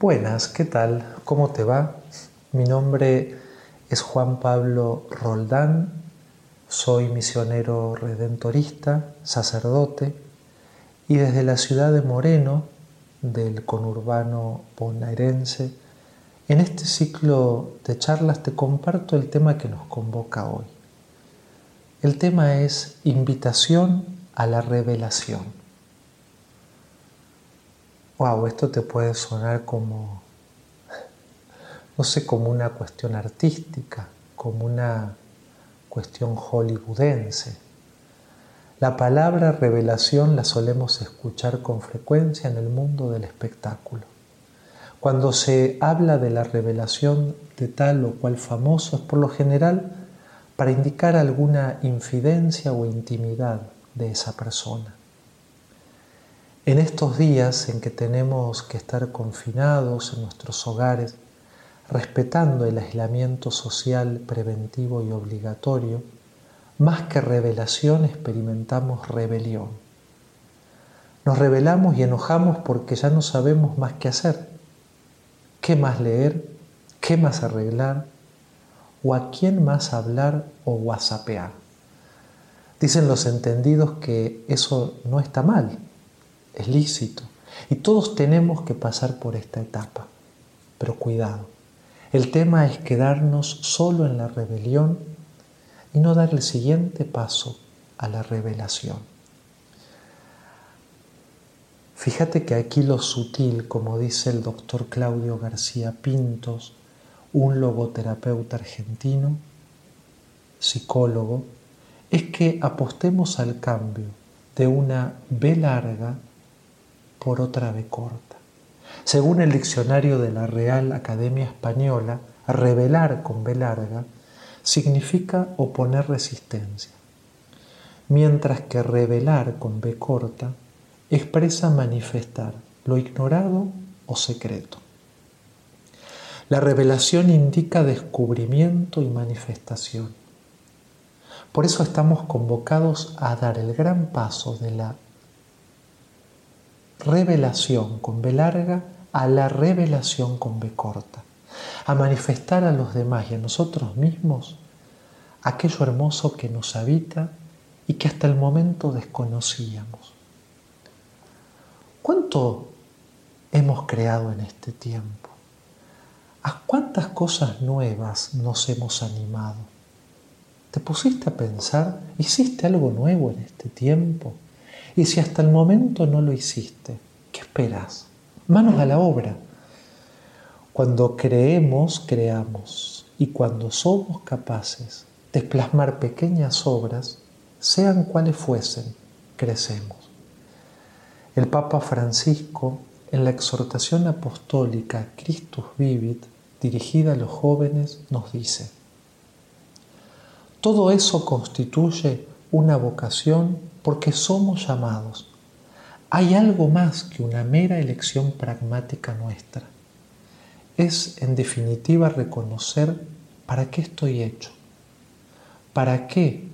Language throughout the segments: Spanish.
Buenas, ¿qué tal? ¿Cómo te va? Mi nombre es Juan Pablo Roldán, soy misionero redentorista, sacerdote, y desde la ciudad de Moreno, del conurbano bonaerense, en este ciclo de charlas te comparto el tema que nos convoca hoy. El tema es invitación a la revelación wow, esto te puede sonar como, no sé, como una cuestión artística, como una cuestión hollywoodense. La palabra revelación la solemos escuchar con frecuencia en el mundo del espectáculo. Cuando se habla de la revelación de tal o cual famoso es por lo general para indicar alguna infidencia o intimidad de esa persona. En estos días en que tenemos que estar confinados en nuestros hogares, respetando el aislamiento social preventivo y obligatorio, más que revelación experimentamos rebelión. Nos rebelamos y enojamos porque ya no sabemos más qué hacer, qué más leer, qué más arreglar, o a quién más hablar o whatsappear. Dicen los entendidos que eso no está mal, es lícito. Y todos tenemos que pasar por esta etapa. Pero cuidado, el tema es quedarnos solo en la rebelión y no dar el siguiente paso a la revelación. Fíjate que aquí lo sutil, como dice el doctor Claudio García Pintos, un logoterapeuta argentino, psicólogo, es que apostemos al cambio de una B larga por otra B corta. Según el diccionario de la Real Academia Española, revelar con B larga significa oponer resistencia, mientras que revelar con B corta expresa manifestar lo ignorado o secreto. La revelación indica descubrimiento y manifestación. Por eso estamos convocados a dar el gran paso de la revelación con B larga a la revelación con B corta, a manifestar a los demás y a nosotros mismos aquello hermoso que nos habita y que hasta el momento desconocíamos. ¿Cuánto hemos creado en este tiempo? ¿A cuántas cosas nuevas nos hemos animado? ¿Te pusiste a pensar? ¿Hiciste algo nuevo en este tiempo? Y si hasta el momento no lo hiciste, ¿qué esperas? Manos a la obra. Cuando creemos, creamos. Y cuando somos capaces de plasmar pequeñas obras, sean cuales fuesen, crecemos. El Papa Francisco, en la exhortación apostólica Christus Vivit, dirigida a los jóvenes, nos dice, todo eso constituye una vocación porque somos llamados. Hay algo más que una mera elección pragmática nuestra. Es, en definitiva, reconocer para qué estoy hecho, para qué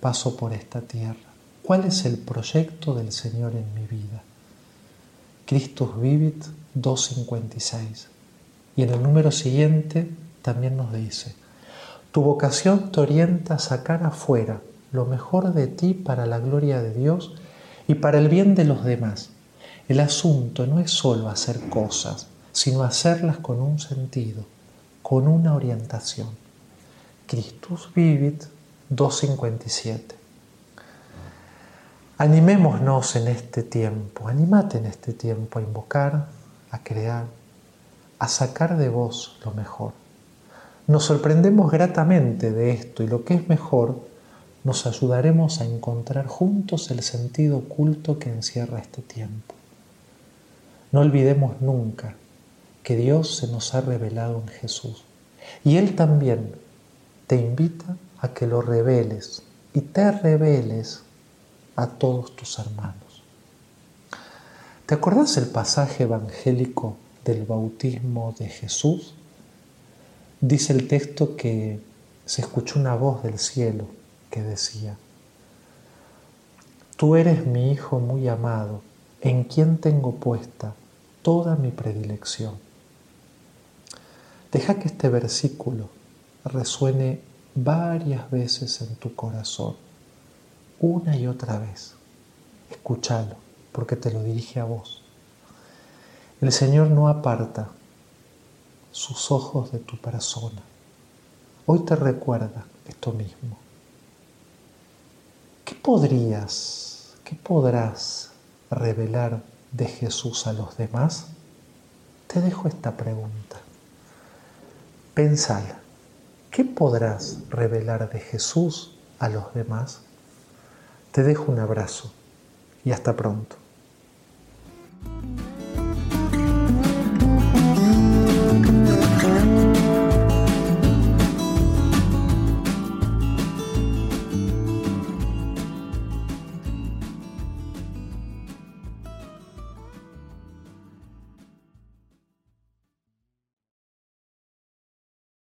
paso por esta tierra, cuál es el proyecto del Señor en mi vida. Christus Vivit 256. Y en el número siguiente también nos dice, tu vocación te orienta a sacar afuera lo mejor de ti para la gloria de Dios y para el bien de los demás. El asunto no es solo hacer cosas, sino hacerlas con un sentido, con una orientación. Christus Vivit 257. Animémonos en este tiempo, animate en este tiempo a invocar, a crear, a sacar de vos lo mejor. Nos sorprendemos gratamente de esto y lo que es mejor nos ayudaremos a encontrar juntos el sentido oculto que encierra este tiempo. No olvidemos nunca que Dios se nos ha revelado en Jesús y Él también te invita a que lo reveles y te reveles a todos tus hermanos. ¿Te acordás el pasaje evangélico del bautismo de Jesús? Dice el texto que se escuchó una voz del cielo que decía, Tú eres mi Hijo muy amado, en quien tengo puesta toda mi predilección. Deja que este versículo resuene varias veces en tu corazón, una y otra vez. Escúchalo, porque te lo dirige a vos. El Señor no aparta sus ojos de tu persona. Hoy te recuerda esto mismo. ¿Qué podrías, qué podrás revelar de Jesús a los demás? Te dejo esta pregunta. Pensala. ¿Qué podrás revelar de Jesús a los demás? Te dejo un abrazo y hasta pronto.